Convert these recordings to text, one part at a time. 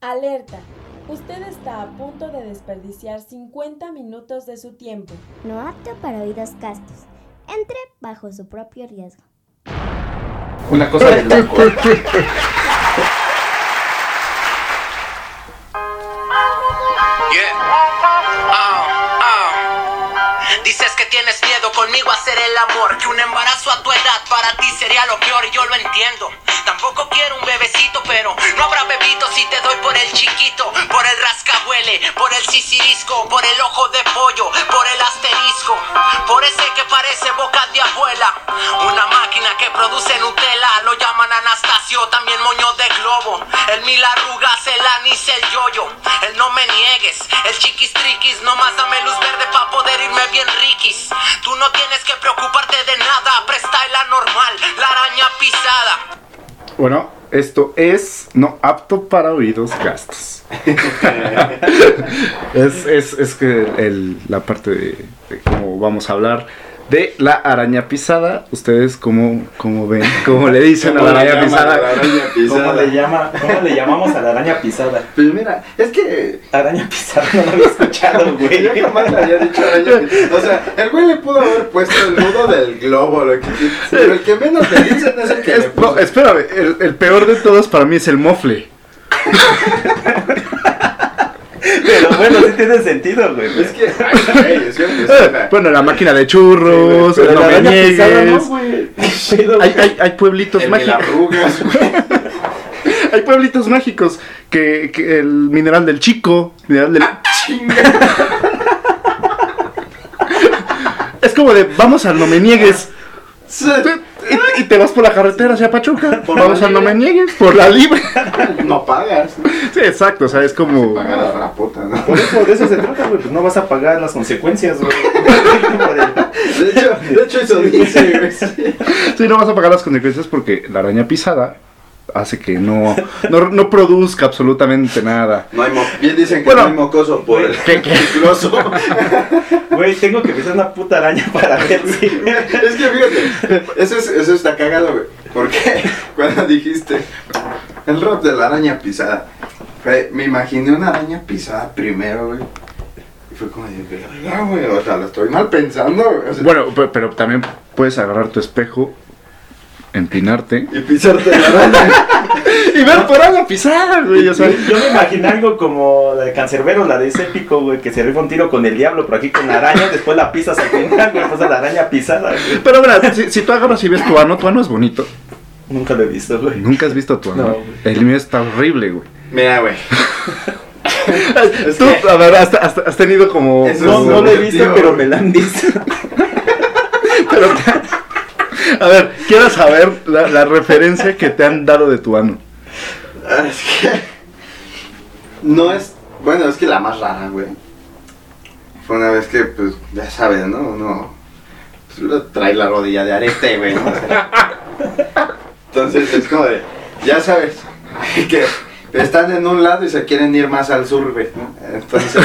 Alerta. Usted está a punto de desperdiciar 50 minutos de su tiempo. No apto para oídos castos. Entre bajo su propio riesgo. Una cosa de loco. Yeah. Ah, ah. Dices que tienes miedo conmigo a hacer el amor, que un embarazo a tu edad para ti sería lo peor y yo lo entiendo. Tampoco quiero un bebecito, pero no habrá bebito si te doy por el chiquito, por el rascahuele, por el sisirisco, por el ojo de pollo, por el asterisco, por ese que parece boca de abuela. Una máquina que produce Nutella, lo llaman Anastasio, también moño de globo. El mil arrugas, el anís, el yoyo, el no me niegues, el chiquis triquis, nomás dame luz verde pa' poder irme bien riquis. Tú no tienes que preocuparte de nada, presta la normal, la araña pisada. Bueno, esto es no apto para oídos gastos. es, es, es que el- la parte de, de cómo vamos a hablar de la araña pisada. Ustedes cómo, cómo ven, cómo le dicen a la araña pisada. ¿Cómo le, llama, ¿Cómo le llamamos a la araña pisada? Pues mira, es que Araña pisada, no lo había escuchado, güey. yo jamás le había dicho araña pisada. O sea, el güey le pudo haber puesto el nudo del globo, lo que Pero el que menos le dicen es el que le Es- no, puso. espérame, el, el peor de todos para mí es el mofle. Pero bueno, sí tiene sentido, güey. Es que, ay, güey, es que, o Eh, bueno, la máquina de churros, la no me araña pisada no, niegues. güey. Chido, Hay, güey. hay, hay pueblitos el mágicos. arrugas, güey. Hay pueblitos mágicos que, que el mineral del chico, mineral del Es como de vamos al no me niegues. Y, y te vas por la carretera hacia Pachuca. Por vamos la al no me niegues. Por la libre. No pagas. Sí, exacto. O sea, es como. Pagas para puta, ¿no? Por eso, de eso se trata, güey. Pues no vas a pagar las consecuencias, güey. De hecho, de hecho eso dice, güey. sí. Sí, no vas a pagar las consecuencias porque la araña pisada hace que no, no, no produzca absolutamente nada. No hay mo Bien dicen que Bueno. no hay mocoso por el ¿Qué, qué? cicloso. Güey, tengo que pisar una puta araña para ver si. Es que fíjate, eso, es, eso está cagado, güey. Porque cuando dijiste el rap de la araña pisada, fue- me imaginé una araña pisada primero, güey. Y fue como de, güey. O sea, lo estoy mal pensando, güey. O sea, Bueno, pe- pero también puedes agarrar tu espejo, empinarte y pisarte la araña. y ver por araña pisada, güey. O sea, Yo me imaginé algo como la de Cancerbero, la de ese épico, güey, que se rifa un tiro con el diablo, pero aquí con la araña, después la pisas al final, güey, pues la araña pisada, güey. pero mira, si, si tú agarras y ves tu ano, tu ano es bonito. Nunca lo he visto, güey. Nunca has visto tu ano. No, güey. El mío está horrible, güey. Mira, güey. Tú, a ver, has, has- has tenido como. No, no lo he visto, pero güey. me la han visto. Pero, a ver, quiero saber la, la referencia que te han dado de tu ano. Ah, Es que. No es. Bueno, es que la más rara, güey. Fue una vez que, pues, ya sabes, ¿no? Uno. Pues, trae la rodilla de arete, güey, ¿no? Entonces es como de. Ya sabes. Que están en un lado y se quieren ir más al sur, güey, ¿no? Entonces.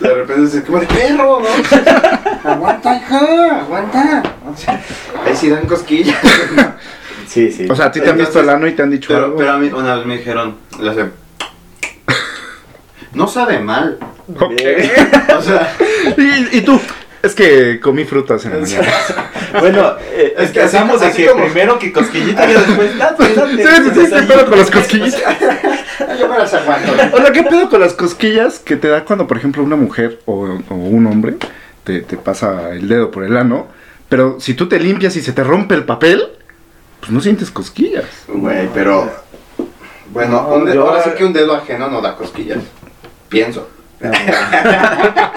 De repente es como de perro, ¿no? Aguanta, hija, aguanta. O sea, ahí sí dan cosquillas. Sí, sí. O sea, a ti te han visto el ano y te han dicho Pero, algo. pero a mí una vez me dijeron, le hace, no sabe mal. Ok. O sea, Y, y tú, es que comí frutas en la mañana. Bueno, eh, Es que así- de que como- primero que cosquillita y después date, date. Sí, sí, sí, ¿qué pedo con las cosquillas? yo me las aguanto. O sea, ¿qué pedo con las cosquillas que te da cuando, por ejemplo, una mujer o, o un hombre te, te pasa el dedo por el ano? Pero si tú te limpias y se te rompe el papel, pues no sientes cosquillas. Güey, pero. Bueno, un de- yo- ahora sí que un dedo ajeno no da cosquillas. Pienso.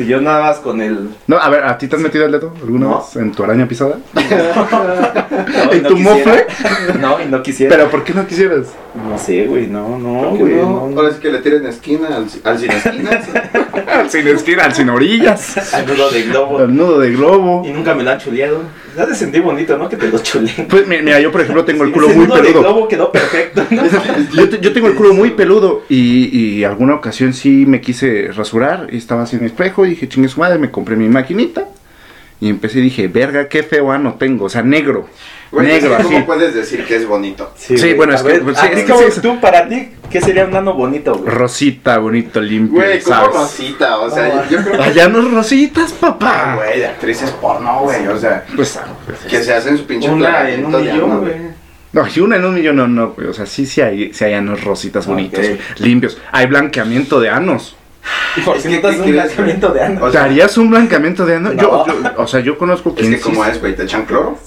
Si yo nada más con el. No, a ver, ¿a ti te has metido el dedo alguna No. vez en tu araña pisada? No, ¿En tu mofle? No, y no quisiera. ¿Pero por qué no quisieras? No sé, güey, no, no, ¿Por qué güey. no? No, no. Ahora sí que le tiren esquina al, al sin esquinas. Al sin esquina, al sin orillas. Al nudo de globo. Al nudo de globo. Y nunca me lo han chuleado. Ya de sentir bonito, ¿no? Que te lo chuleen. Pues mi- mira, yo por ejemplo tengo el culo Ese muy nudo de peludo. globo quedó perfecto, ¿no? Yo, te- yo tengo el culo muy peludo y, y alguna ocasión sí me quise rasurar y estaba así en mi espejo y dije, chingue su madre, me compré mi maquinita Y empecé y dije, verga, qué feo ano tengo. O sea, negro. Güey, es negro, así. ¿Cómo puedes decir que es bonito? Sí, güey. bueno, es que- ver, pues, sí, es que sí, tú, para ti, ¿qué sería un ano bonito, güey? Rosita, bonito, limpio, Güey, como ¿sabes? Rosita, o sea, yo creo que... Allá no rositas, Ah, papá. güey, de actrices porno, güey, o sea, Pues, ah, pues, que se hacen su pinche Una en un millón, güey. güey. No, y una en un millón no, no, güey. O sea, sí, sí hay, sí hay anos rositas bonitos, limpios. Hay blanqueamiento de anos. ¿Y por Es qué que, no te ¿qué un quieres, blanqueamiento de ano? O ¿Te sea, harías un blanqueamiento de ano? No. Yo, yo- o sea, yo conozco Es quien que sí como es, güey, te echan cloro.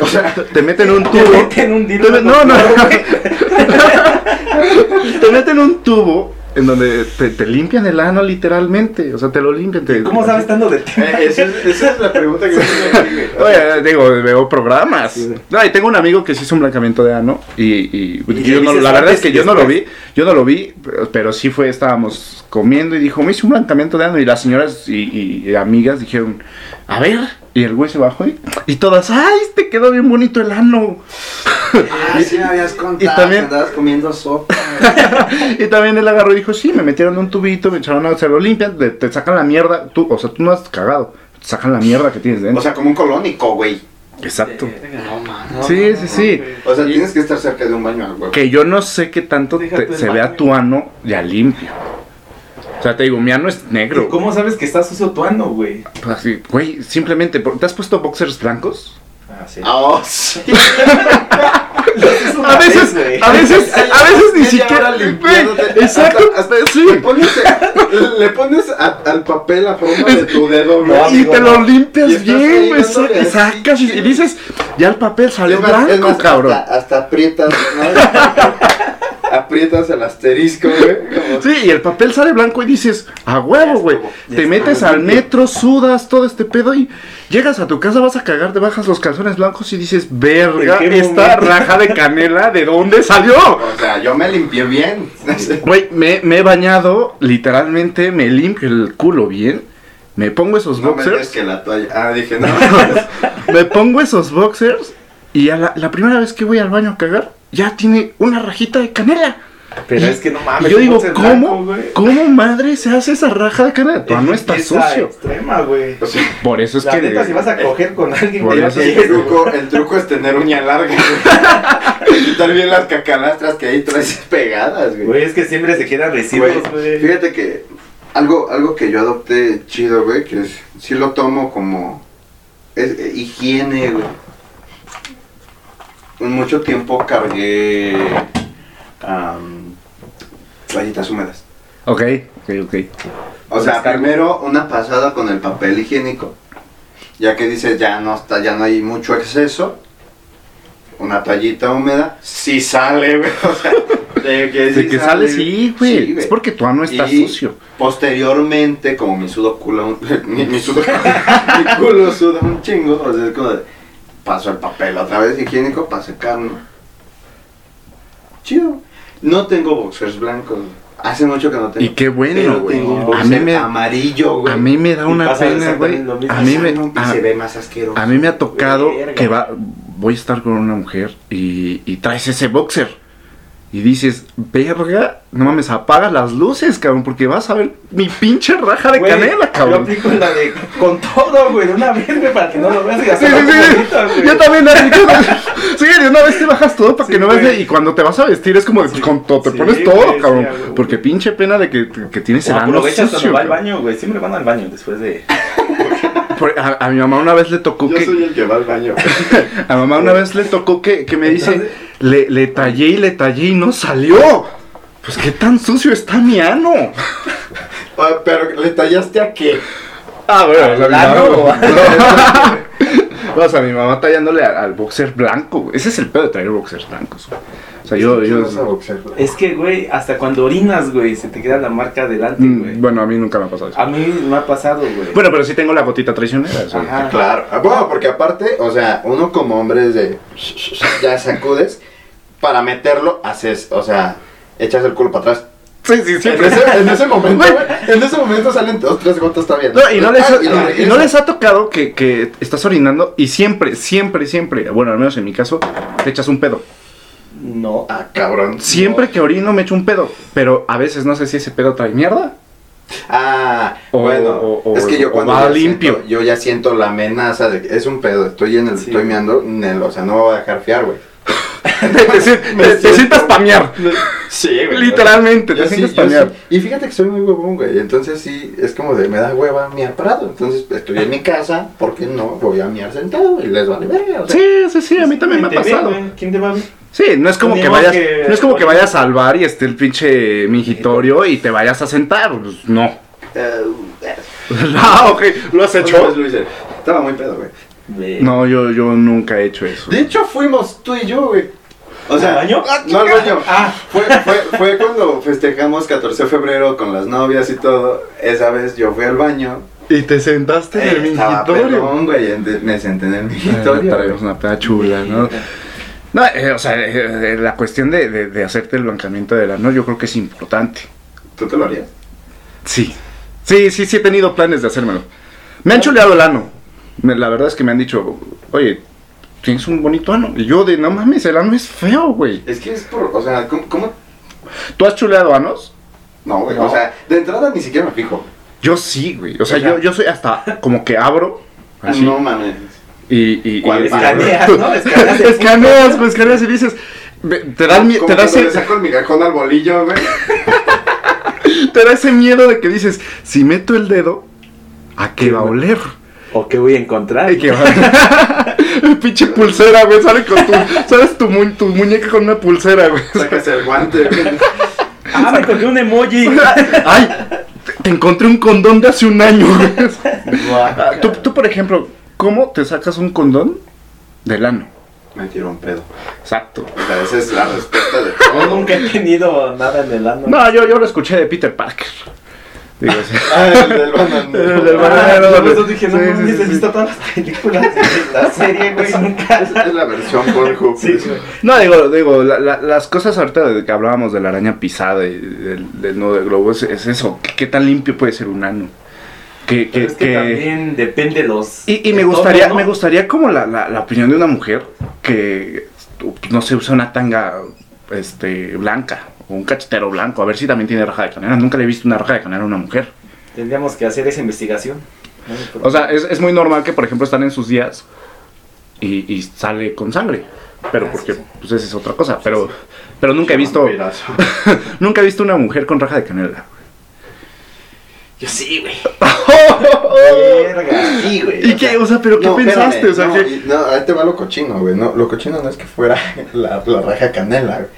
O sea, Te meten un te tubo. meten un Te dildo. me- no, no. te meten un tubo en donde te, te limpian el ano literalmente. O sea, te lo limpian. Te, ¿Cómo sabes tanto de ti? Eh, esa, es, esa es la pregunta que me hacen aquí, güey. O sea, Oye, digo, veo programas. Sí. No, y tengo un amigo que sí hizo un blanqueamiento de ano y, y- Y yo no- la verdad es que y yo no lo vi, yo no lo vi, pero, pero sí fue, estábamos comiendo y dijo, me hice un blanqueamiento de ano y las señoras y, y amigas dijeron, a ver, y el güey se bajó y, y todas, ay, te quedó bien bonito el ano. Ah, sí me habías contado y también- que andabas comiendo sopa. y también él agarró y dijo, sí, me metieron un tubito, me echaron a, se lo limpian, te, te sacan la mierda, tú, o sea, tú no has cagado, te sacan la mierda que tienes dentro. O sea, como un colónico, güey. Exacto. No, man. Sí, sí, sí. O sea, tienes que estar cerca de un baño al. Que yo no sé qué tanto te- se vea tu ano ya limpio. O sea, te digo, mi ano es negro. ¿Cómo sabes que estás sucio tu ano, güey? Pues así, güey, simplemente, ¿te has puesto boxers blancos? Ah, sí. Ah, oh, sí. A veces, a veces, a veces ni siquiera. exacto, Hasta- hasta- sí. Le pones, le pones a- al papel la forma de tu dedo. No, Y amigo, te lo limpias bien, güey. Sacas y, dices, ya el papel salió Es más- es blanco, más, cabrón. Hasta, hasta aprietas, ¿no? aprietas el asterisco, güey. Sí, y el papel sale blanco y dices, a huevo, güey. Te metes al metro, sudas todo este pedo y llegas a tu casa, vas a cagar, te bajas los calzones blancos y dices, verga, ¿En qué esta momento? raja de canela, ¿de dónde salió? O sea, yo me limpié bien. Güey, me, me he bañado, literalmente me limpio el culo bien. Me pongo esos No me boxers. que la toalla. Ah, dije, no. me pongo esos boxers y a la, la primera vez que voy al baño a cagar, ya tiene una rajita de canela. Pero Y- es que no mames. y yo digo, ¿cómo, blanco. ¿cómo madre se hace esa raja de canela? Es ano está sucio. extrema, güey. Por eso es La que. neta, si vas a coger con alguien Por que eso es el, truco, el truco es tener uña larga, güey. Quitar bien las cacalastras que ahí traes pegadas, güey. Güey, es que siempre se quedan residuos, Güey, güey. fíjate que algo, algo que yo adopté chido, güey, que es, sí lo tomo como es, eh, higiene, güey. Mucho tiempo cargué am, toallitas húmedas. Ok, ok, ok. O sea, primero una pasada con el papel higiénico. Ya que dices, ya no está, ya no hay mucho exceso. Una toallita húmeda, sí sale, güey. O sea, de que, De sí que sale, sí, güey. es porque tu ano está Y sucio. Posteriormente, como mi sudo culo, mi, mi sudo, mi culo suda un chingo, o sea, es como de, paso el papel otra vez higiénico para secarlo. Chido. No tengo boxers blancos. Hace mucho que no tengo. Y qué bueno, güey. tengo un A boxer mí me- amarillo, güey. A mí me da una pena, güey. A mí me, a, se ve más asqueroso. a mí me ha tocado Verga. que va, voy a estar con una mujer y, y traes ese boxer. Y dices, verga, no mames, apaga las luces, cabrón, porque vas a ver mi pinche raja de Güey, canela, Yo cabrón. aplico la de con todo, güey, de una vez, güey, para que no lo veas y Sí, hasta sí, sí. güey. Yo también aplico. Sí, de una vez te bajas todo para Sí, que no veas. güey. Y cuando te vas a vestir es como de, pues, con todo, te Sí, pones todo, cabrón. porque pinche pena de que, que tienes el ano aprovechas sucio. cuando va al baño, güey. Siempre van al baño después de. Por- A, a mi mamá una vez le tocó Yo que. soy el que va al baño. A mamá una vez le tocó que, que me dice, le, le tallé y le tallé y no salió. Pues qué tan sucio está mi ano. Ah, Pero le tallaste a qué? Ah, bueno, ¿Al o sea, mi ano mamá- o No, o sea, mi mamá tallándole al, al boxer blanco. güey. Ese es el pedo de traer boxers blancos. güey. O sea, yo... yo Es que, güey, hasta cuando orinas, güey, se te queda la marca delante, Mm, güey. bueno, a mí nunca me ha pasado eso. A mí me ha pasado, güey. Bueno, pero sí tengo la gotita traicionera. Ajá. Claro. Ah, Bueno, porque aparte, o sea, uno como hombre es de. Ya sacudes. Para meterlo, haces, o sea, echas el culo para atrás. Sí, sí, sí. En ese, en ese momento, güey, en ese momento salen dos, tres gotas también. No, y no les, ha, Ah, y y no les ha tocado que, que estás orinando y siempre, siempre, siempre, bueno, al menos en mi caso, te echas un pedo. No. Ah, cabrón. Siempre que orino me echo un pedo, pero a veces no sé si ese pedo trae mierda Ah, O- bueno, o- o- es que yo cuando va limpio. siento- yo ya siento la amenaza de que es un pedo, estoy en el, Sí. estoy meando, en el- o sea, no me voy a dejar fiar, güey. te, te- te- te sientas pamear. Sí, Literalmente, Yo te sí, sientes yo pamear. sí. Y fíjate que soy muy huevón, güey. Entonces sí, es como de me da hueva miar parado. Entonces estoy en mi casa, ¿por qué no? Voy a miar sentado y les vale verga. O sea, Sí, sí, sí, a mí también me ha ¿Quién te ve, pasado. güey? ¿Quién te va a ver? Sí, no es como Ni que vayas, que- no es como que vayas a salvar y esté el pinche mingitorio y te vayas a sentar. Pues, no. eh, ah, ok, ¿lo has hecho? lo hice. Estaba muy pedo, güey. No, yo, yo nunca he hecho eso. De hecho, fuimos tú y yo, güey. O sea, ¿Al baño? No al baño. Ah. Fue, fue, fue cuando festejamos 14 de febrero con las novias y todo. Esa vez yo fui al baño. Y te sentaste en el mingitorio. güey. Me senté en el mingitorio. Traemos una peda chula, ¿no? No, eh, o sea, eh, eh, la cuestión de, de- de hacerte el blanqueamiento del ano yo creo que es importante. ¿Tú te lo harías? Sí. Sí, sí, sí he tenido planes de hacérmelo. Me han chuleado el ano. Me- La verdad es que me han dicho, oye, tienes un bonito ano. Y yo de, no mames, el ano es feo, güey. Es que es por. O sea, ¿cómo? cómo? ¿Tú has chuleado anos? No, güey. No. O sea, de entrada ni siquiera me fijo. Yo sí, güey. O sea, O sea- yo, yo soy hasta como que abro. Así, No mames. y, y, ¿Cuál y- Escaneas, ¿no? Escaneas escaneas, pues, escaneas y dices, te da, el mie- Como te da cuando ese, le saco el migajón al bolillo, güey. te da ese miedo de que dices, si meto el dedo, ¿a qué va a oler? ¿O qué voy a encontrar? Qué Pinche pulsera, güey, sale con tu, sabes tu, mu- tu muñeca con una pulsera, güey. Sacas el guante, güey. Ah, me encontré un emoji. Ay, te, encontré un condón de hace un año, güey. Tú, tú, por ejemplo, ¿cómo te sacas un condón del ano? Me tiró un pedo. Exacto. O sea, esa es la respuesta de Yo todo. nunca he tenido nada en el ano. No, yo, yo lo escuché de Peter Parker. Digo, sí. Ah, el del banano. El del Ah, bananero, por eso dije, no Sí, sí, visto todas las películas de la serie, güey, nunca. Es, la versión Pornhub. Sí, güey. No, digo, digo la- la- las cosas ahorita de que hablábamos de la araña pisada y del, del nudo de globo, es, es eso. ¿Qué, qué tan limpio puede ser un ano? Que, que, es que, que- también depende los. Y, y me gustaría, todo, ¿no? me gustaría como la, la, la opinión de una mujer que no se usa una tanga este blanca o un cachetero blanco, a ver si también tiene raja de canela. Nunca le he visto una raja de canela a una mujer. Tendríamos que hacer esa investigación. ¿no? O sea, es, es muy normal que, por ejemplo, están en sus días y, y sale con sangre. Pero Ah, porque, sí, sí. pues, esa es otra cosa. Pero, pero nunca he visto, nunca he visto una mujer con raja de canela. Yo sí, güey. Verga, sí, güey. ¿Y qué? O sea, pero ¿qué No, pensaste? espérame, o sea, no, que... no, ahí te va lo cochino, güey. No, lo cochino no es que fuera la, la raja canela, güey.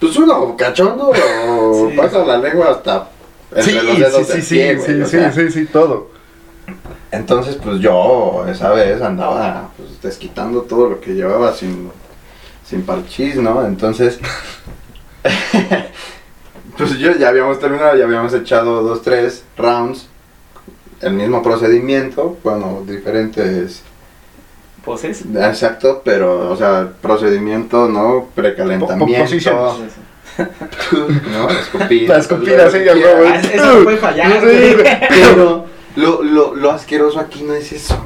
Pues uno cachondo Sí. pasa la lengua hasta entre Sí, los dedos sí, del sí, pie, sí, güey, sí, o sí, sea. sí, sí, todo. Entonces, pues yo esa vez andaba pues, desquitando todo lo que llevaba sin, sin parchís, ¿no? Entonces, pues yo ya habíamos terminado, ya habíamos echado dos, tres rounds, el mismo procedimiento, bueno, diferentes, ¿Poses? exacto, pero, o sea, procedimiento, ¿no? Precalentamiento. ¿no? Escupida. La escupida, sí, güey. Ah, eso no puede fallar, Sí. Pero lo, lo, lo asqueroso aquí no es eso.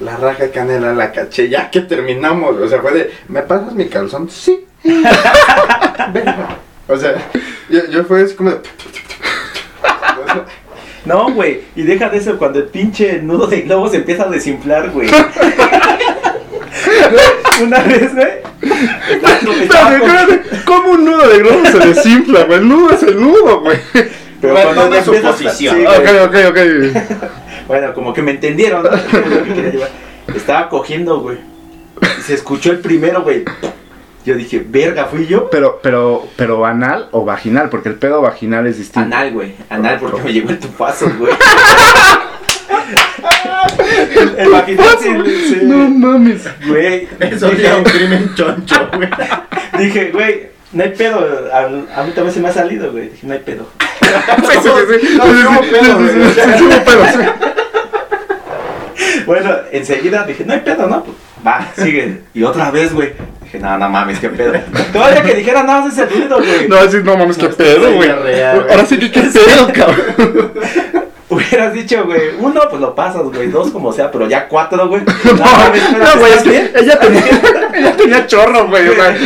La raja de canela la caché ya que terminamos. O sea, fue de, ¿me pasas mi calzón? Sí. Venga. o sea, yo, yo fue así como de... No, güey. Y deja de eso cuando el pinche nudo de globo se empieza a desinflar, güey. Güey, Una vez, güey. ¿Cómo un nudo de globo se desinfla, güey? El nudo es el nudo, güey. Pero Bueno, cuando ya su posición. sí. Ok, ok, ok. Bueno, como que me entendieron, ¿no? Lo que quería llevar. Estaba cogiendo, güey. Se escuchó el primero, güey. Yo dije, verga, fui yo. Pero, pero, pero anal o vaginal, porque el pedo vaginal es distinto. Anal, güey. Anal, porque me llegó el tufazo, güey. el, el vaginal sí, sí. No mames. Güey. Eso dije, un crimen choncho, güey. dije, güey, no hay pedo. A, a mí también se me ha salido, güey. Dije, no hay pedo. Sí, sí, sí. No, sí, pedo, sí, güey. sí, sí, sí hubo pedo, sí. Bueno, enseguida dije, no hay pedo, ¿no? Va, sigue. Y otra vez, güey. Dije, no, no mames, qué pedo. Todavía que dijera nada más ese ruido, güey. No, sí, no mames, qué pedo, güey. Ahora sí que qué pedo, cabrón. Hubieras dicho, güey, uno, pues lo pasas, güey, dos como sea, pero ya cuatro, güey. No, no, güey, es ¿estás que bien? ella tenía, ella tenía chorro, güey. O sea,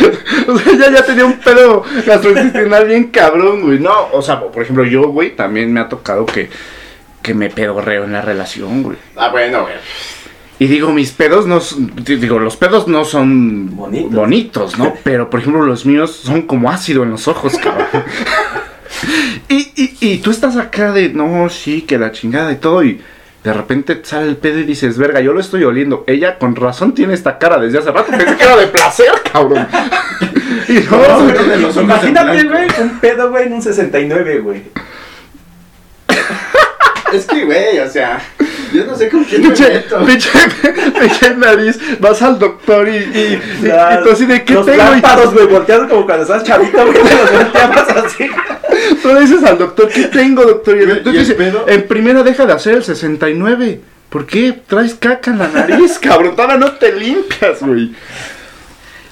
o sea, ella ya tenía un pedo gastrointestinal bien cabrón, güey. No, o sea, por ejemplo, yo, güey, también me ha tocado que, que me pedorreo en la relación, güey. Ah, bueno, güey. Y digo, mis pedos no son- digo, los pedos no son Bonitos. bonitos, ¿no? Pero, por ejemplo, los míos son como ácido en los ojos, cabrón. Y, y, y tú estás acá de, no, sí, que la chingada y todo, y de repente te sale el pedo y dices, verga, yo lo estoy oliendo. Ella con razón tiene esta cara desde hace rato, pensé que era de placer, cabrón. y no, de los Imagínate, güey, un pedo, güey, en un 69, güey. Es que, güey, o sea, yo no sé con quién me Pinche, meto. pinche, pinche nariz, vas al doctor y, y, y, y tú así de, ¿qué Los tengo? Y- lámparos, güey, volteados como cuando estás chavito, güey, te los volteabas así. Tú le dices al doctor, ¿qué tengo, doctor? Y el doctor ¿y el dice, pedo? en primera deja de hacer el 69. ¿Por qué? Traes caca en la nariz, cabrón. Todavía no te limpias, güey.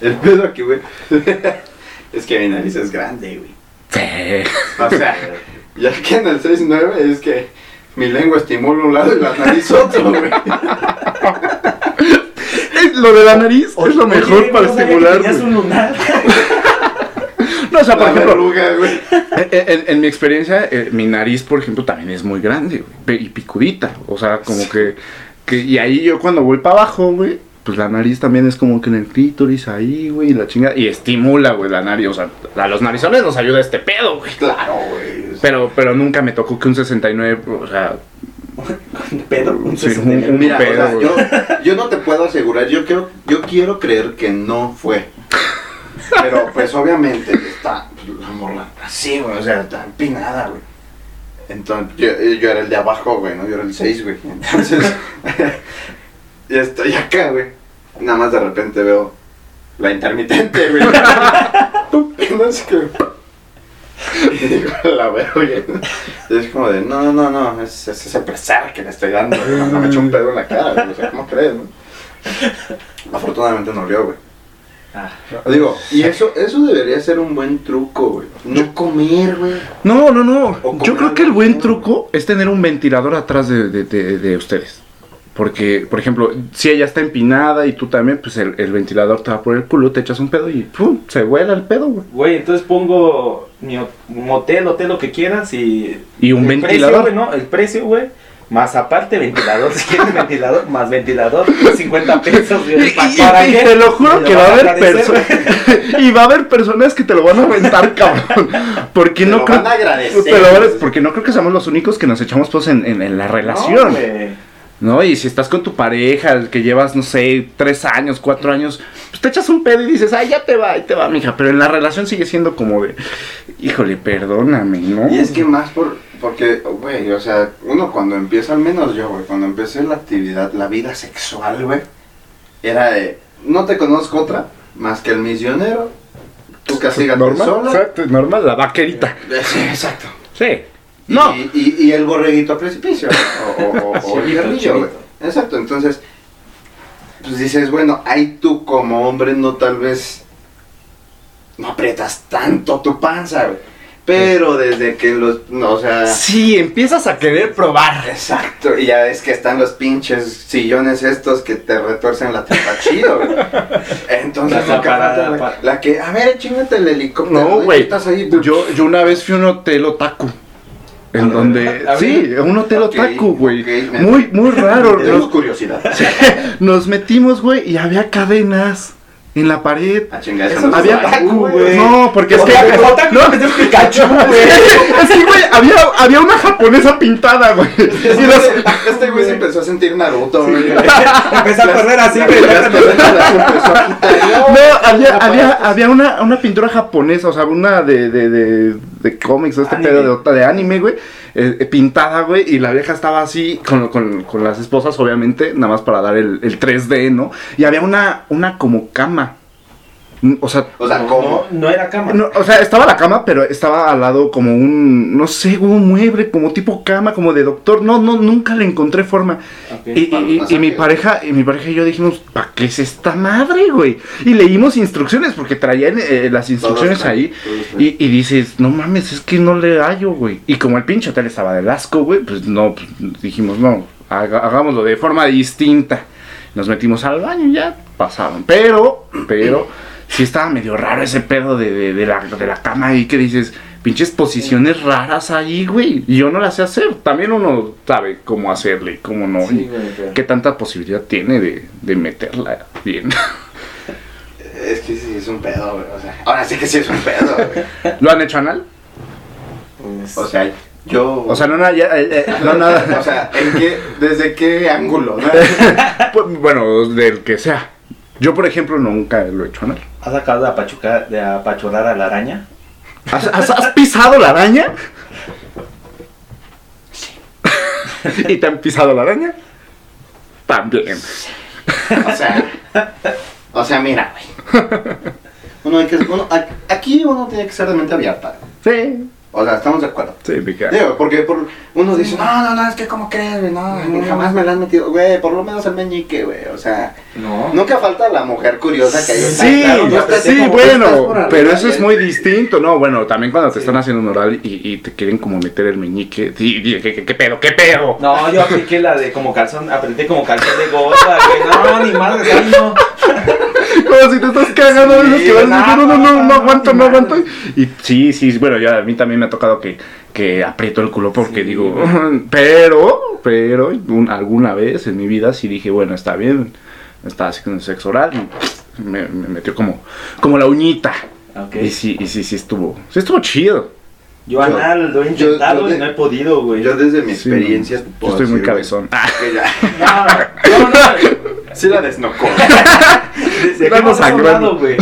El pedo aquí, güey. es que mi nariz es grande, güey. Sí. O sea, ya que en el 6-9 es que mi lengua estimula un lado y la nariz otro, güey. Eh, Lo de la nariz es lo Oye, mejor para no que estimular, güey. un lunar. No, o sea, por La ejemplo, verruga, güey. en, en- en mi experiencia, eh, mi nariz, por ejemplo, también es muy grande, güey. Y picudita. O sea, como que, que... Y ahí yo cuando voy para abajo, güey, pues la nariz también es como que en el clítoris ahí, güey, y la chingada. Y estimula, güey, la nariz. O sea, a los narizones nos ayuda este pedo, güey. Claro, güey. Pero, pero nunca me tocó que un 69, o sea, Un pedo, un Sí, 69. un- Mira, o pedo, sea, güey. yo, yo no te puedo asegurar, yo quiero, yo quiero creer que no fue. Pero pues obviamente está pues, la morra así, güey, o sea, está empinada, güey. Entonces, yo, yo era el de abajo, güey, ¿no? Yo era el 6, güey. Entonces, ya estoy acá, güey. Nada más de repente veo la intermitente, güey. no sé qué. Y digo, la veo, güey. Y es como de, no, no, no, es, es ese pesar que le estoy dando, güey. No me echó un pedo en la cara, güey. O sea, ¿cómo crees, no? Afortunadamente no olió, güey. Ah. Digo, y eso, eso debería ser un buen truco, güey. No comer, güey. No, no, no. Yo creo que el buen truco es tener un ventilador atrás de, de- de- de ustedes. Porque, por ejemplo, si ella está empinada y tú también, pues el, el ventilador te va por el culo, te echas un pedo y ¡pum! Se vuela el pedo, güey. Güey, entonces pongo mi motel, hotel, lo que quieras y... Y un el ventilador. Precio, güey, ¿no? El precio, güey. Más aparte ventilador, si quieres ventilador, más ventilador, 50 pesos, Y, güey. y- ¿pa' y- para y qué? te lo juro que lo va a haber personas. y va a haber personas que te lo van a aventar, cabrón. Porque Te no lo creo. van a agradecer, te lo van a- porque no creo que seamos los únicos que nos echamos pues en, en- en la No, relación. güey. ¿No? Y si estás con tu pareja, el que llevas, no sé, tres años, cuatro años, pues te echas un pedo y dices, ay, ya te va, ahí te va, mija. Pero en la relación sigue siendo como de, híjole, perdóname, ¿no? Y es que más por, porque, güey, o sea, uno cuando empieza, al menos yo, güey, cuando empecé la actividad, la vida sexual, güey, era de, no te conozco otra, más que el misionero, tú castígate normal, sola. exacto, normal, la vaquerita. Sí, exacto. Sí. Y- No. Y, y, el borreguito a precipicio, o, o, o- o el guerrillo. Exacto, entonces, pues dices, bueno, ahí tú como hombre no tal vez, no aprietas tanto tu panza, güey. Pero desde que los, no, o sea... Sí, empiezas a querer probar. Exacto, y ya ves que están los pinches sillones estos que te retuercen la tripa chido, güey. Entonces, La parada, la, la que, a ver, chingate el helicóptero. No, güey. Estás ahí, Yo, yo una vez fui a un hotel otaku. En donde. ver, a ver. Sí, un hotel Ok, otaku, güey. Muy, muy raro. Tengo Nos, curiosidad. nos metimos, güey, y había cadenas en la pared. A chingar, Eso eso no había otaku, güey. No, porque es que. Otaku, no, es Pikachu, güey. es que, güey, había, había una japonesa pintada, güey. Los- Este güey se empezó a sentir Naruto, güey. Empezó a correr así, güey. No, había, había, había una, una pintura japonesa, o sea, una de, de, de, de cómics, o este Anime. pedo de, de anime, güey, eh, eh, pintada, güey, y la vieja estaba así, con, con, con las esposas, obviamente, nada más para dar el, el 3D, ¿no? Y había una, una como cama, O sea, O sea, no, ¿cómo? No, no era cama. no, o sea, estaba la cama, pero estaba al lado como un, no sé, un mueble, como tipo cama, como de doctor. No, no, nunca le encontré forma. Y, y- y- y mi pareja, y mi pareja y yo dijimos, ¿para qué es esta madre, güey? Y leímos instrucciones, porque traían eh, las instrucciones Todos, ahí. todos, Y, y dices, no mames, es que no le hallo, güey. Y como el pinche hotel estaba del asco, güey, pues no, pues, dijimos, no, haga- hagámoslo de forma distinta. Nos metimos al baño y ya pasaron. Pero, pero, sí estaba medio raro ese pedo de, de- de la, de la cama ahí que dices, pinches posiciones raras ahí, güey. Y yo no las sé hacer. También uno sabe cómo hacerle y cómo no. Sí, y güey, qué tanta posibilidad tiene de, de meterla bien. Es que sí, es un pedo, güey. O sea, ahora sí que sí es un pedo, güey. ¿Lo han hecho anal? Pues, O sea, yo. O sea, no, nada, ya, eh, eh, no nada. O sea, ¿en qué, ¿desde qué ángulo? no? Pues, bueno, del que sea. Yo, por ejemplo, nunca lo he hecho anal. ¿Has acabado de, apachucar, de apachurrar a la araña? ¿Has, has- has pisado la araña? ¿Y te han pisado la araña? También. O sea, o sea, mira, güey. Uno hay que, uno, aquí uno tiene que ser de mente abierta. Sí. O sea, estamos de acuerdo. Sí. Digo, porque por, uno dice, no, no, no, es que como crees, güey, no, ni jamás me la han metido, güey, por lo menos el meñique, güey, o sea, No. nunca falta la mujer curiosa que hay Sí, claro, no, sí, como bueno, pero eso es muy distinto, ¿no? Bueno, también cuando te Sí. están haciendo un oral y, y te quieren como meter el meñique, sí, sí, ¿qué, qué, qué pedo, qué pedo? No, yo apliqué la de como calzón, apreté como calzón de gota, güey. No, ni madre, no. Como si te estás cagando de Sí, que vas no, no, no, no, no aguanto, no aguanto. Y sí, sí, bueno, ya a mí también me ha tocado que, que aprieto el culo porque Sí, digo, pero, pero, un- alguna vez en mi vida sí dije, bueno, está bien, estaba haciendo sexo oral y me, me metió como, como la uñita. Y sí, y sí, sí estuvo, sí estuvo chido. Yo anal lo he yo- intentado yo y no he podido, güey. Yo desde mi Sí, experiencia... Yo puedo estoy muy decir, cabezón. Ah, que ya- No, no, no. Sí la desnocó. Hemos sangrando. güey.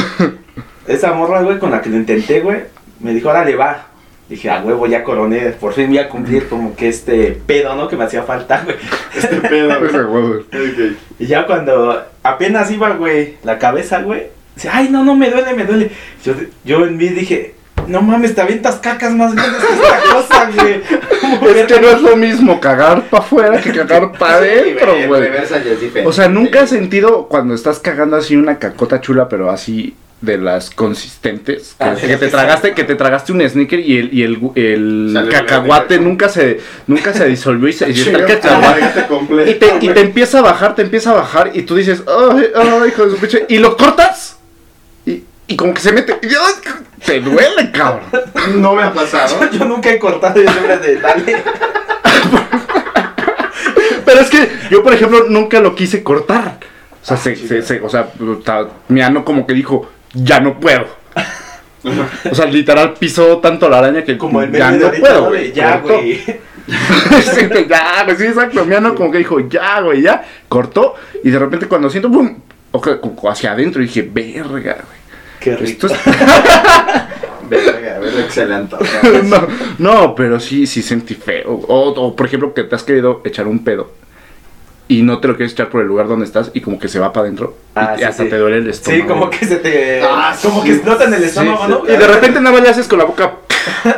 Esa morra, güey, con la que lo intenté, güey, me dijo, órale, va. Dije, a huevo, ya coroné, por fin voy a cumplir como que este pedo, ¿no? Que me hacía falta, güey. este pedo, güey. Y ya cuando apenas iba, güey, la cabeza, güey, dice, ay, no, no, me duele, me duele. Yo, yo en mí dije, no mames, te avientas cacas más grandes que esta cosa, güey. ¿Cómo Es que no es lo mismo cagar para afuera que cagar para adentro, en güey. O sea, nunca has sentido cuando estás cagando así una cacota chula, pero así de las consistentes, que, Ah, que te tragaste, que te tragaste un sneaker y el, y el, cacahuate nunca se, nunca se disolvió y se y el cacahuate. Y te, y te empieza a bajar, te empieza a bajar y tú dices, ay, ay, hijo de su pinche, y lo cortas y, como que se mete, y, ay, te duele, cabrón. No me ha pasado. Yo nunca he cortado yo siempre de dale. Pero es que yo, por ejemplo, nunca lo quise cortar. O sea, se, se- se- o sea, mi ano como que dijo, ya no puedo. O sea, literal pisó tanto la araña que Como el ya no puedo. De Ya, güey. Sí, ya, güey, sí, exacto. Mi ano como que dijo, ya, güey, ya. Cortó. Y de repente cuando siento, pum, hacia adentro, dije, verga, güey. Qué rico. Esto es... Verga, a ver, excelente. no, no, pero sí, sí sentí feo. O, o, por ejemplo, que te has querido echar un pedo y no te lo quieres echar por el lugar donde estás y como que se va para adentro Ah, y sí, hasta sí. te duele el estómago. Sí, como que se te. Ah, como sí. que explota en el estómago, Sí, ¿no? sí. Y de repente nada más le haces con la boca.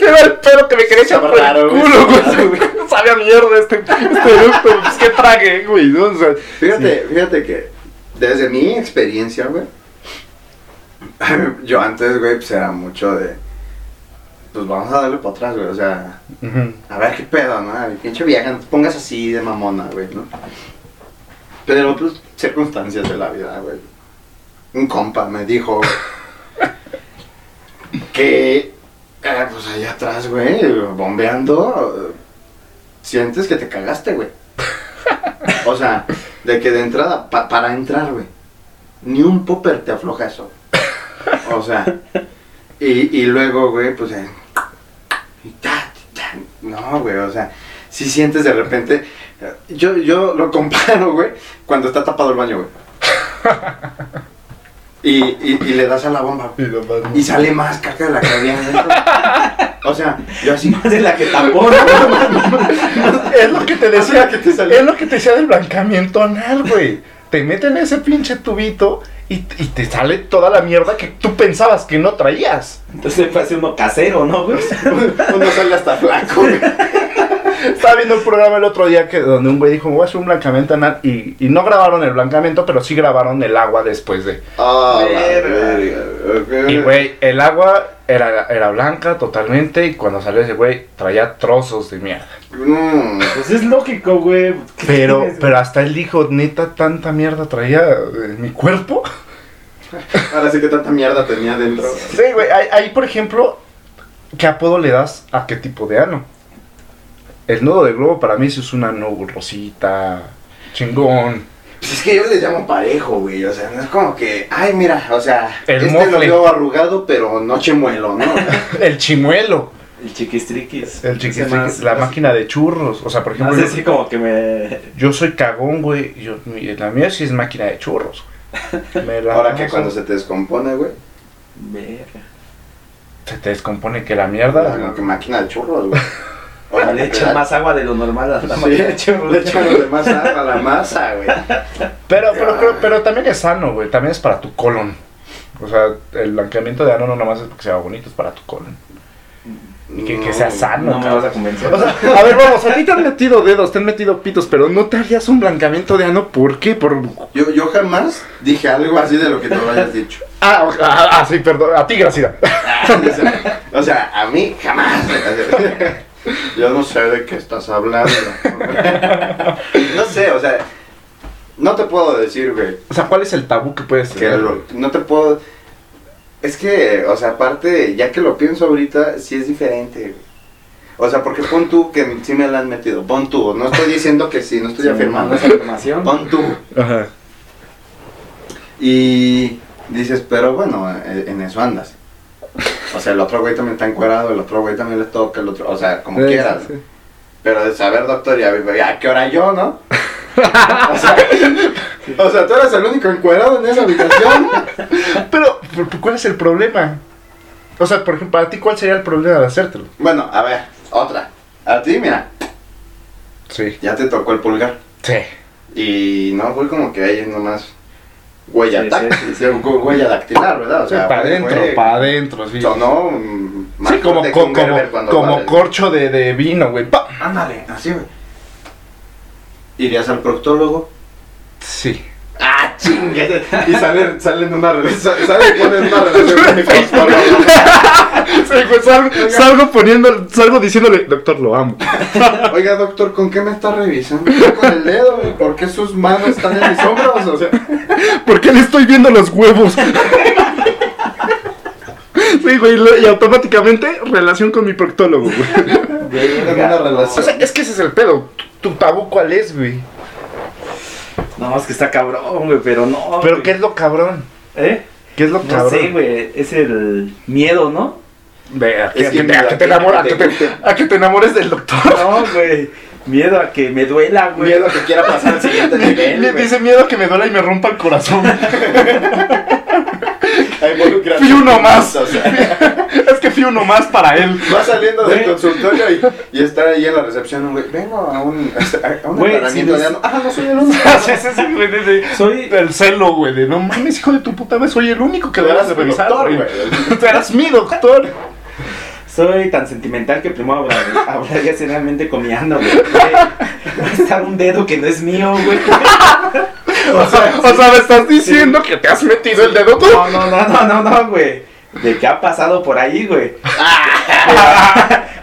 Era el pedo que me quería echar por el culo, güey. Sabe a mierda este, este eructo, Pues que trague, güey. ¿no? O sea, Fíjate, fíjate que desde mi experiencia, güey, yo antes, güey, pues era mucho de, pues vamos a darle para atrás, güey, o sea, a ver qué pedo, ¿no? Pinche vieja, no te pongas así de mamona, güey, ¿no? Pero, pues, circunstancias de la vida, güey. Un compa me dijo, que, eh, pues allá atrás, güey, bombeando, sientes que te cagaste, güey. O sea, de que de entrada, pa- para entrar, güey, ni un popper te afloja eso. O sea, y, y luego, güey, pues, eh, no, güey, o sea, si sientes de repente, yo, yo lo comparo, güey, cuando está tapado el baño, güey. Y, y, y le das a la bomba, y sale más caca de la que había. O sea, yo así, Más de la que tapó, ¿no? es lo que te decía, que te salió. es lo que te decía del blancamiento anal, güey. te meten ese pinche tubito y, y te sale toda la mierda que tú pensabas que no traías. Entonces parece uno casero, ¿no, güey? Uno sale hasta flaco, güey. Estaba viendo un programa el otro día que donde un güey dijo, voy a hacer un blancamiento anal y, y no grabaron el blancamiento, pero sí grabaron el agua después de... Ah, la Verga. verga, ok. Y güey, el agua era, era blanca totalmente y cuando salió ese güey traía trozos de mierda. Mm, Pues es lógico, güey. ¿Qué Pero, tienes, pero hasta él dijo, neta, tanta mierda traía en mi cuerpo. ahora sí que tanta mierda tenía dentro. Sí, güey, ahí, ahí, por ejemplo, ¿qué apodo le das a qué tipo de ano? El nudo de globo para mí sí es un ano rosita, chingón. Pues es que yo les llamo parejo, güey. O sea, no es como que, ay, mira, o sea, El este lo mofle. veo arrugado, pero no chemuelo, ¿no? El chimuelo, El chiquistriquis. el chiquistriquis, más- la más- máquina de churros. O sea, por ejemplo, yo, así como que me. yo soy cagón, güey. Yo, mi- la mía sí es máquina de churros, güey. Me la Ahora que cuando se te descompone, güey. Verga. se te descompone que la mierda. Como que máquina de churros, güey. Ahora le echan más agua de lo normal a la Sí, le echan lo demás a la masa, güey. Pero, pero, pero, pero también es sano, güey. También es para tu colon. O sea, el blanqueamiento de ano no nomás es porque sea bonito, es para tu colon. Y que, que sea sano. No me vas a convencer. O sea, a ver, vamos, a ti te han metido dedos, te han metido pitos, pero no te harías un blancamiento de ano, ¿por qué? Por... Yo, yo jamás dije algo así de lo que tú hayas dicho. Ah, ah, ah, sí, perdón, a ti, Graciela. O sea, o sea, a mí jamás. Yo no sé de qué estás hablando. No sé, o sea, no te puedo decir, güey. O sea, ¿cuál es el tabú que puedes Que tener? lo- no te puedo. Es que, o sea, aparte, ya que lo pienso ahorita, sí es diferente, güey. O sea, porque pon tú que sí me la han metido. Pon tú. No estoy diciendo que sí, no estoy Sí, afirmando. no es afirmación. Pon tú. Ajá. Y dices, pero bueno, eh, en eso andas. O sea, el otro güey también está encuerado, el otro güey también le toca, el otro, o sea, como Sí, quieras. sí. Pero de saber, doctor, ya, ya, ¿a qué hora yo, no? o, sea, o sea, tú eres el único encuerado en esa habitación. Pero, pero, ¿cuál es el problema? O sea, por ejemplo, para ti, ¿cuál sería el problema de hacértelo? Bueno, a ver, otra. A ti, mira, Sí. ya te tocó el pulgar. Sí. Y no fue como que ahí nomás huella, Sí, tac- sí, sí, sí. huella dactilar, ¿verdad? O sea, para adentro, para adentro, sí. Sonó más Sí, como, co- como, como vale. corcho de, de vino, güey. ¡Pa! Ándale, así, güey. ¿Irías al proctólogo? Sí. ¡Ah, chingue! Y salen, salen una relación, salen ponen una relación con salgo, salgo poniendo, salgo diciéndole, doctor, lo amo. Oiga, doctor, ¿con qué me está revisando? Con el dedo, güey. ¿Por qué sus manos están en mis hombros? O sea, ¿Por qué le estoy viendo los huevos? Sí, güey, y automáticamente relación con mi proctólogo, güey. una O relación. sea, es que ese es el pedo. ¿Tu, tabú cuál es, güey? No, es que está cabrón, güey, pero no. Pero güey. ¿qué es lo cabrón? ¿Eh? ¿Qué es lo No cabrón? sé, güey. Es el miedo, ¿no? Ve, a, que, a te, mira, a que te que a que enamores del doctor. No, güey. Miedo a que me duela, güey. Miedo a que quiera pasar al siguiente nivel. Le dice miedo a que me duela y me rompa el corazón. Fui uno más. O sea, es que fui uno más para él. va saliendo del consultorio y, y está ahí en la recepción güey. Vengo a un, a un Güey, aclaramiento si de no-. Ah, no soy el único. sí, sí, sí, güey. Soy- el celo, güey, de no mames, hijo de tu puta madre, soy el único que Tú debas de revisar, doctor, güey. Tú eras mi doctor. Soy tan sentimental que primero hablar- hablaría seriamente con mi ano, güey. Está un dedo que no es mío, güey. O sea, o sea, me estás diciendo que te has metido el dedo tú. No, no, no, no, no, no, güey. De qué ha pasado por ahí, güey.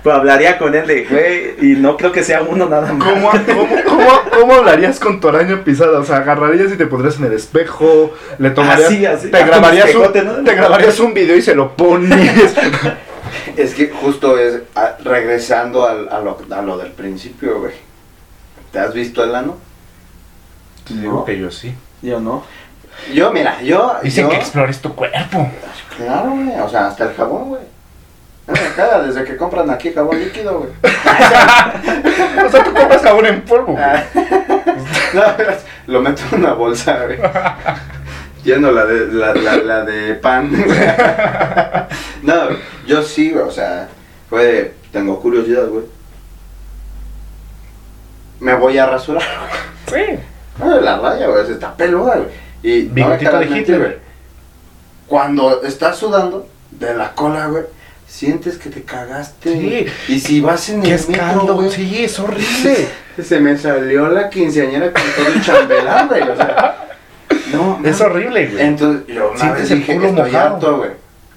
Pues hablaría con él de, güey, y no creo que sea uno nada más. ¿Cómo, cómo, cómo, cómo hablarías con tu araña pisada? O sea, agarrarías y te pondrías en el espejo, le tomarías, Así, así. te Ah, grabarías te grabarías un video y se lo pones. Es que justo es a- regresando al- a, lo, a lo del principio, güey. ¿Te has visto el ano? Digo que yo sí. Yo no. Yo, mira, yo. Dicen yo- que explores tu cuerpo. Claro, güey. O sea, hasta el jabón, güey. Acá, desde que compran aquí jabón líquido, güey. O sea, tú compras jabón en polvo. güey. No, lo meto en una bolsa, güey. Lleno la de, la, la, la de pan. No, yo sí, güey. O sea, fue de, Tengo curiosidad, güey. Me voy a rasurar. Sí. Ah, la raya, güey. está peluda, güey. Y no Bigotito acabas de Hitler. güey. Cuando estás sudando de la cola, güey, sientes que te cagaste. Sí. Y si vas en ¡Qué el escándalo! güey, Sí, es horrible. se me salió la quinceañera con todo el chambelán, güey. O sea, no, es horrible, güey. Entonces, yo una Sientes vez el dije, culo estoy mojado. harto, güey.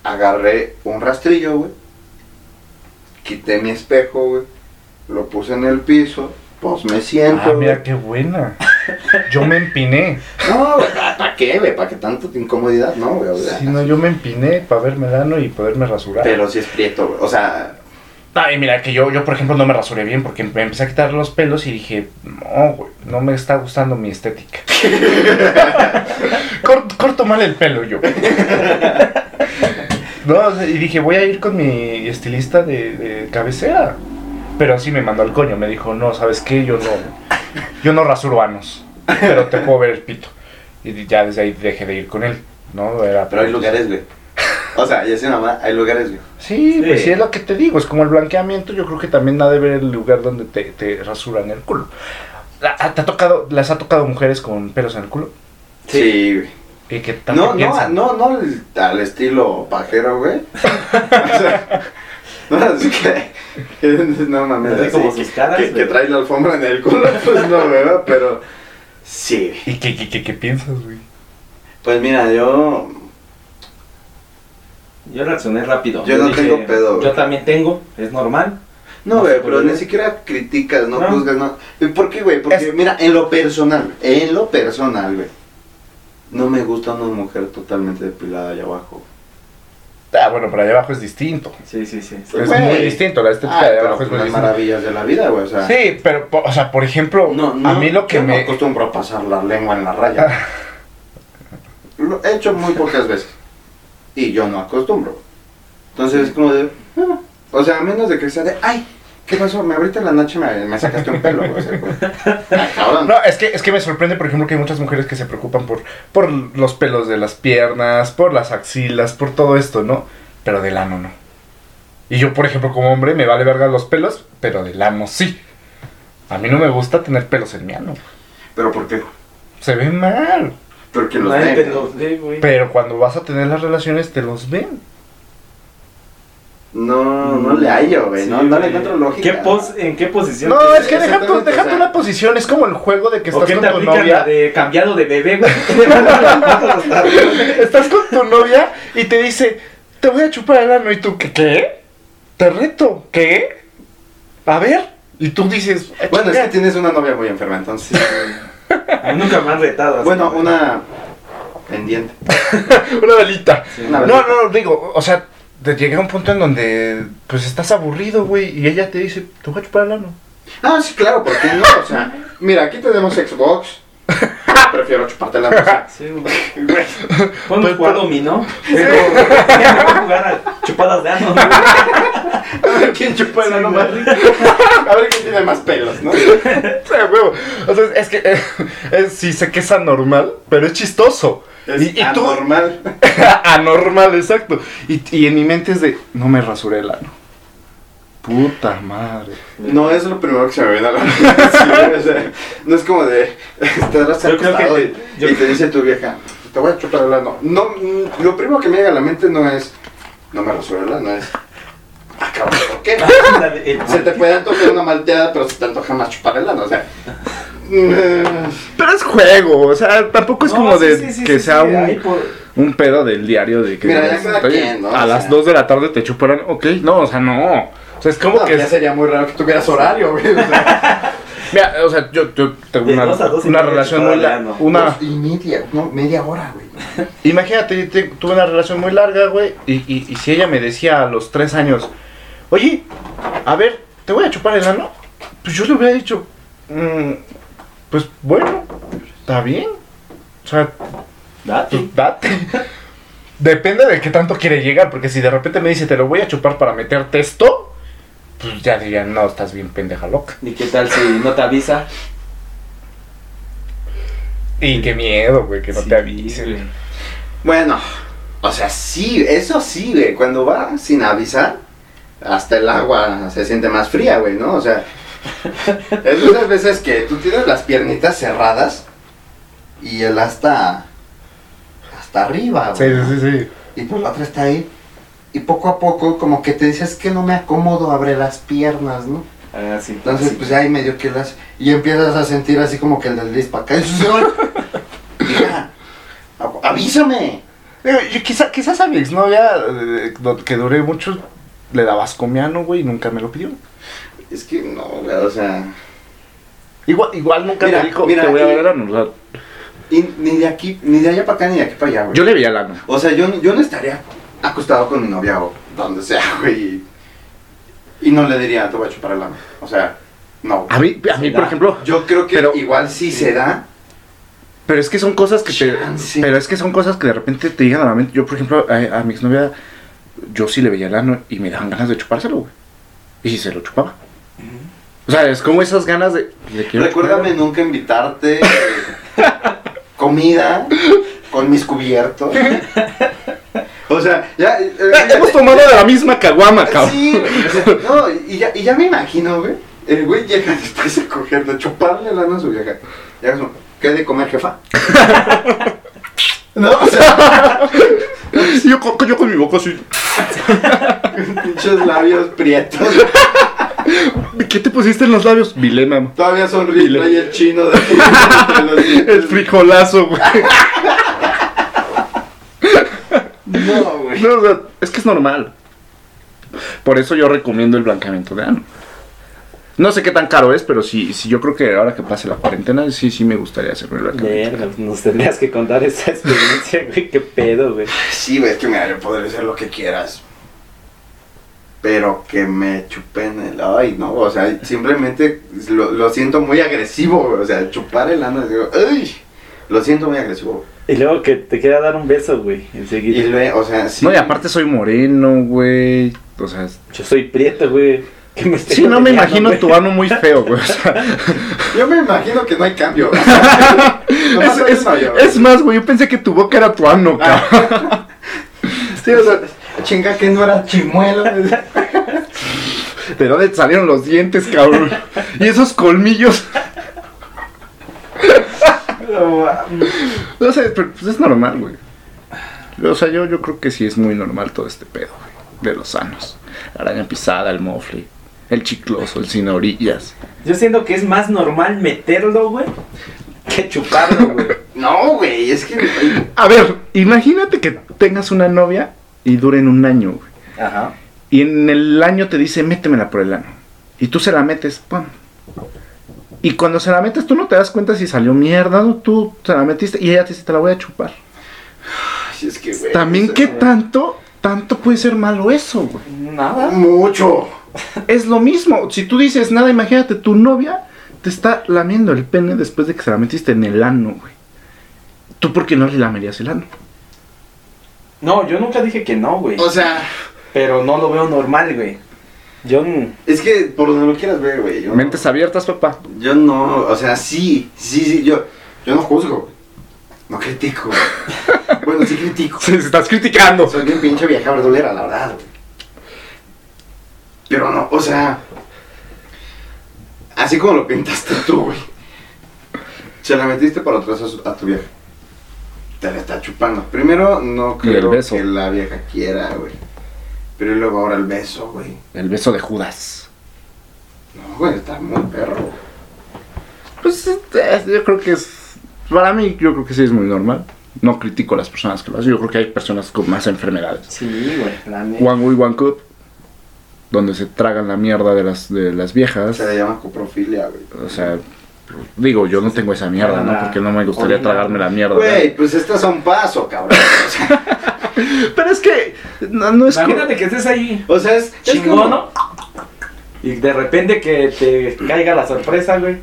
Agarré un rastrillo, güey. Quité mi espejo, güey. Lo puse en el piso. Pues me siento, Ah, güey. mira qué buena. Yo me empiné. No, ¿para qué, güey? ¿Para qué tanto incomodidad? No, güey. o sea, Si no, yo me empiné para verme el ano y poderme rasurar. Pero si es prieto, güey. O sea, Ay, mira, que yo, yo, por ejemplo, no me rasuré bien porque me empecé a quitar los pelos y dije, no, güey, no me está gustando mi estética. corto, corto mal el pelo yo. no, y dije, voy a ir con mi estilista de, de cabecera. Pero sí me mandó al coño, me dijo, no, ¿sabes qué? Yo no, yo no rasuro anos, pero te puedo ver el pito. Y ya desde ahí dejé de ir con él, ¿no? Era, pero hay lugares, güey. O sea, ya sé mamá, hay lugares, güey. Sí, pues Sí. sí es lo que te digo, es como el blanqueamiento, yo creo que también ha de ver el lugar donde te, te rasuran el culo. La- ¿Te ha tocado, ¿Les ha tocado mujeres con pelos en el culo? Sí, güey. ¿Y qué tanto No, no, piensan? no, no al- al estilo pajero, güey. o sea, no, es que, que no mames, Así así como que, sus caras, que, que güey. trae la alfombra en el culo, pues no, ¿verdad? Pero sí, güey. ¿Y qué, qué, qué, qué piensas, güey? Pues mira, yo Yo reaccioné rápido. Yo no tengo pedo, güey. Yo también tengo, es normal. No, güey, pero ni siquiera criticas, no, No. juzgas, no. ¿Por qué, güey? Porque, Es- mira, en lo personal, en lo personal, güey, no me gusta una mujer totalmente depilada allá abajo. Ah, bueno, pero allá abajo es distinto. Sí, sí, sí. Es güey. muy distinto, la estética Ah, de allá abajo es muy las distinta. maravillas de la vida, güey, o sea. Sí, pero, o sea, por ejemplo, No, no, a mí lo que yo me... no acostumbro a pasar la lengua en la raya. Lo he hecho muy pocas veces. Y yo no acostumbro. Entonces es como de. ah, o sea, a menos de que sea de. ¡Ay! ¿Qué pasó? Me abriste la noche me, me sacaste un pelo. o sea, pues, cabrón. No, es que, es que me sorprende, por ejemplo, que hay muchas mujeres que se preocupan por, por los pelos de las piernas, por las axilas, por todo esto, ¿no? Pero del ano no. Y yo, por ejemplo, como hombre, me vale verga los pelos, pero del ano sí. A mí no me gusta tener pelos en mi ano. ¿Pero por qué? Se ven mal. Porque los Nadie ven. te lo ve, güey. Pero cuando vas a tener las relaciones, te los ven. No, no le hallo, güey. Sí, no, no le güey. encuentro lógica. ¿Qué pos ¿En qué posición? No, te- es que deja tu, exactamente, deja o sea- la posición. Es como el juego de que ¿O estás qué con te tu aplican la novia. de cambiado de bebé, güey? Estás con tu novia y te dice, te voy a chupar el ano. Y tú, ¿qué? ¿Qué? Te reto. ¿Qué? A ver. Y tú dices, "Ah, Bueno, es chinga". que tienes una novia muy enferma, entonces. A mí Nunca me han retado. así, bueno, una pendiente. una velita. Sí. Una No, velita. no, digo, o sea, te llega un punto en donde pues estás aburrido, güey, y ella te dice, te voy a chupar el ano. Ah, sí, claro, ¿por qué no? O sea, mira, aquí tenemos Xbox. Prefiero chuparte la cosa. Sí, güey. Podemos Pero- jugar dominó. Pero jugar a chupadas de ano. güey. A ver quién chupa el ano más rico. A ver quién tiene más pelos, ¿no? Sí, huevo. O sea, es que eh, es- sí sé que es anormal, pero es chistoso. Es y, y tú, anormal. anormal, exacto. Y, y en mi mente es de, no me rasuré el ano. Puta madre. No es lo primero que se me viene a la mente. sí, o sea, no es como de. Estás Yo creo que acostado te- y, yo- y te dice tu vieja, te voy a chupar el ano. No, mm, lo primero que me llega a la mente no es. No me rasuré el ano, es. Ah, cabrón, ¿por qué? Se te puede antojar una malteada, pero se te antoja más chupar el ano, o sea. mm, Pero es juego, o sea, tampoco es No, como sí, de sí, sí, que sí, sea sí, un, por- un pedo del diario de que Mira, ya digas, cada "Oye, quien, ¿no? a O las sea. 2 de la tarde te chuparan, ok, no, o sea, no. O sea, es como no, que ya es- sería muy raro que tuvieras horario, güey. O sea, Mira, o sea, yo, yo tengo una, relación muy larga. Una, y media, no, media hora, güey. imagínate, te- tuve una relación muy larga, güey, y, y, y si ella me decía a los tres años, oye, a ver, te voy a chupar el ano, pues yo le hubiera dicho, "Mm, pues bueno, está bien. O sea, Date. pues date. Depende de qué tanto quiere llegar, porque si de repente me dice, te lo voy a chupar para meterte esto, pues ya dirían, no, estás bien pendeja loca. ¿Y qué tal si no te avisa? Y qué miedo, güey, que no Sí, te avisen. güey. Bueno, o sea, sí, eso sí, güey. Cuando va sin avisar, hasta el agua se siente más fría, güey, ¿no? O sea, es muchas veces que tú tienes las piernitas cerradas y el hasta hasta arriba, Sí, güey. sí, sí. Y pues la otra está ahí. Y poco a poco, como que te dices que no me acomodo, abre las piernas, ¿no? Ah, sí. Entonces, sí. pues ahí medio que las. Y empiezas a sentir así como que el desliz para acá. Y dices, "Ay, hija, av- avísame. Digo, yo quizá, quizás a mi exnovia, eh, que duré mucho, le daba ascomiano, güey, y nunca me lo pidió. Es que no, güey, o sea. Igual, igual nunca Mira, me dijo, mira, te voy a ver. O sea, y ni de aquí, ni de allá para acá, ni de aquí para allá, güey. yo le veía el ano. O sea, yo, yo no estaría acostado con mi novia o donde sea, güey. Y, y no le diría, te voy a chupar el ano. O sea, no. A mí, a mí por da. ejemplo, Yo creo que Pero- igual sí se da. pero es que son cosas que te, pero es que son cosas que de repente te llegan a la mente. Yo, por ejemplo, a, a mi exnovia, yo sí le veía el ano y me daban ganas de chupárselo, güey. Y se lo chupaba. O sea, es como esas ganas de... Recuérdame chupar. nunca invitarte eh, comida con mis cubiertos. O sea, ya. eh, Eh, Hemos tomado de la misma caguama, cabrón. Sí, güey, o sea, no, y ya, y ya me imagino, güey. El güey llega después de coger, de chuparle la mano a su vieja. Ya es ¿qué de comer, jefa? no, o sea, Y yo, con- yo con mi boca así. pinches labios prietos. ¿Qué te pusiste en los labios? Vilema. Todavía sonríe trae el chino de dientes. El frijolazo, güey. No, güey. No, o sea, es que es normal. Por eso yo recomiendo el blanqueamiento de ano. No sé qué tan caro es, pero sí, sí yo creo que ahora que pase la cuarentena, sí, sí me gustaría hacerme el blanqueamiento. Verga, nos tendrías que contar esa experiencia, güey. Qué pedo, güey. Sí, güey, es que mira, yo podré hacer lo que quieras. Pero que me chupen el. Ay, no, o sea, simplemente lo, lo siento muy agresivo, güey. O sea, chupar el ano, digo, ¡ay! Lo siento muy agresivo. Y luego que te quiera dar un beso, güey. Y Enseguida. luego, o sea, sí. No, y aparte soy moreno, güey. O sea, Yo soy prieto, güey. ¿Qué me sí, no me imagino tu ano muy feo, güey. O sea, Yo me imagino que no hay cambio. Nomás es, es- más, güey, yo pensé que tu boca era tu ano, cabrón. Sí, o sea, chinga que no era chimuelo. ¿De dónde salieron los dientes, cabrón? Y esos colmillos. No, sé, pero pues es normal, güey. O sea, yo, yo creo que sí es muy normal todo este pedo, güey. De los sanos. La araña pisada, el mofle, el chicloso, el sin orillas. Yo siento que es más normal meterlo, güey, que chuparlo, güey. No, güey, es que. A ver, imagínate que tengas una novia y duren un año, güey. Ajá. Y en el año te dice, métemela por el ano. Y tú se la metes, ¡pum! Y cuando se la metes, tú no te das cuenta si salió mierda, ¿no? Tú se la metiste y ella te dice, te la voy a chupar. Ay, es que, güey. También, o ¿qué sea, tanto, tanto puede ser malo eso, güey? Nada. Mucho. Es lo mismo. Si tú dices nada, imagínate, tu novia te está lamiendo el pene después de que se la metiste en el ano, güey. ¿Tú por qué no le lamerías el ano? No, yo nunca dije que no, güey. O sea, Pero no lo veo normal, güey. Yo. es que por donde lo quieras ver, güey. Yo, Mentes abiertas, papá. yo no, o sea, sí, sí, sí, yo, yo no juzgo. No critico. bueno, sí critico. Se estás criticando. Soy bien pinche vieja verdulera, la verdad, güey. Pero no, o sea. Así como lo pintaste tú, güey. Se la metiste por atrás a, su- a tu vieja. Te la está chupando. Primero, no creo que la vieja quiera, güey. Pero luego ahora el beso, güey. El beso de Judas. No, güey, está muy perro. Pues eh, yo creo que es. Para mí, yo creo que sí es muy normal. No critico a las personas que lo hacen. Yo creo que hay personas con más enfermedades. Sí, güey. La neta. One Way, One Cup. Donde se tragan la mierda de las, de las viejas. Se le llama coprofilia, güey. O sea, digo, yo no tengo esa mierda, ¿no? Porque no me gustaría tragarme la mierda. Güey, pues estás a un paso, cabrón. O sea, no, no es Imagínate que estés ahí o sea, es, es chingón, como- ¿no? Y de repente que te caiga la sorpresa, güey.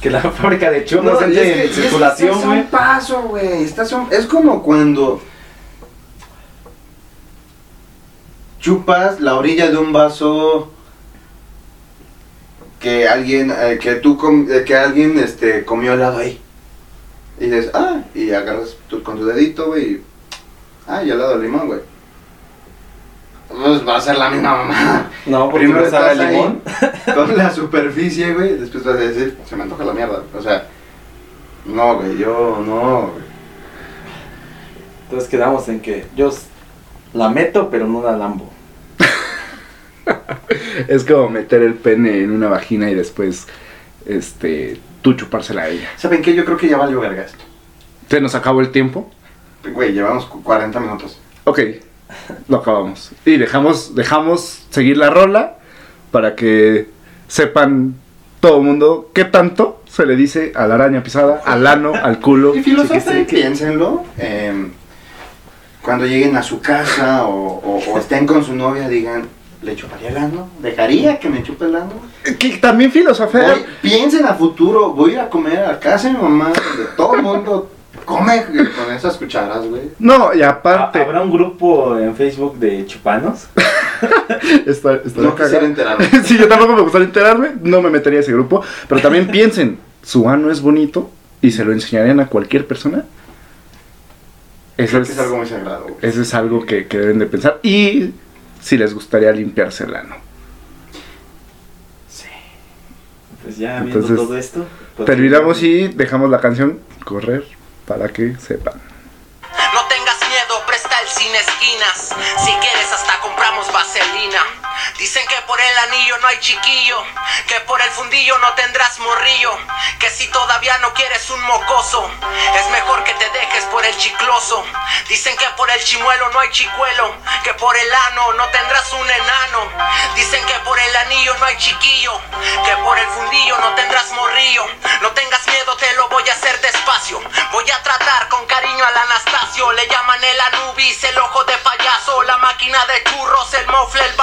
Que la fábrica de churros No, entre es que- en es circulación, güey. un paso, güey. Es como cuando chupas la orilla de un vaso que alguien, eh, que tú, com- eh, que alguien, este, comió helado ahí. Y dices, ah, y agarras con tu dedito, güey. Ah, y helado de limón, güey. Pues va a ser la misma mamá. No, porque Primero a estás ahí. limón. Con la superficie, güey. Después vas a decir, se me antoja la mierda. O sea, No, güey, yo no, güey. Entonces quedamos en que yo la meto, pero no la lambo. Es como meter el pene en una vagina y después, este, tú chupársela a ella. ¿Saben qué? Yo creo que ya valió verga esto. ¿Se nos acabó el tiempo? Güey, llevamos cu- 40 minutos. Ok, lo acabamos. Y dejamos, dejamos seguir la rola para que sepan todo el mundo qué tanto se le dice a la araña pisada, al ano, al culo. Y chiquistriqui. piénsenlo. eh, cuando lleguen a su casa o, o- o estén con su novia, digan, ¿le chuparía el ano? ¿Dejaría que me chupe el ano? Que también filosofar. Voy- piensen a futuro, voy a ir a comer a casa de mi mamá, donde todo el mundo come con esas cucharas, güey. No, y aparte, ¿Habrá un grupo en Facebook de chupanos? está, está No quisiera enterarme. sí, yo tampoco me gustaría enterarme, no me metería a ese grupo. Pero también piensen, su ano es bonito y se lo enseñarían a cualquier persona. Eso Creo es, que es algo muy sagrado, güey. eso es algo que, que deben de pensar. Y si les gustaría limpiarse el ano. Pues ya viendo Entonces, todo esto. pues- Terminamos y dejamos la canción correr para que sepan. No tengas miedo, presta el sin esquinas. Si quieres, hasta compramos vaselina. Dicen que por el anillo no hay chiquillo, que por el fundillo no tendrás morrillo, que si todavía no quieres un mocoso, es mejor que te dejes por el chicloso. Dicen que por el chimuelo no hay chicuelo, que por el ano no tendrás un enano. Dicen que por el anillo no hay chiquillo, que por el fundillo no tendrás morrillo. No tengas miedo, te lo voy a hacer despacio. Voy a tratar con cariño al Anastasio. Le llaman el Anubis, el ojo de payaso, la máquina de churros, el mofle, el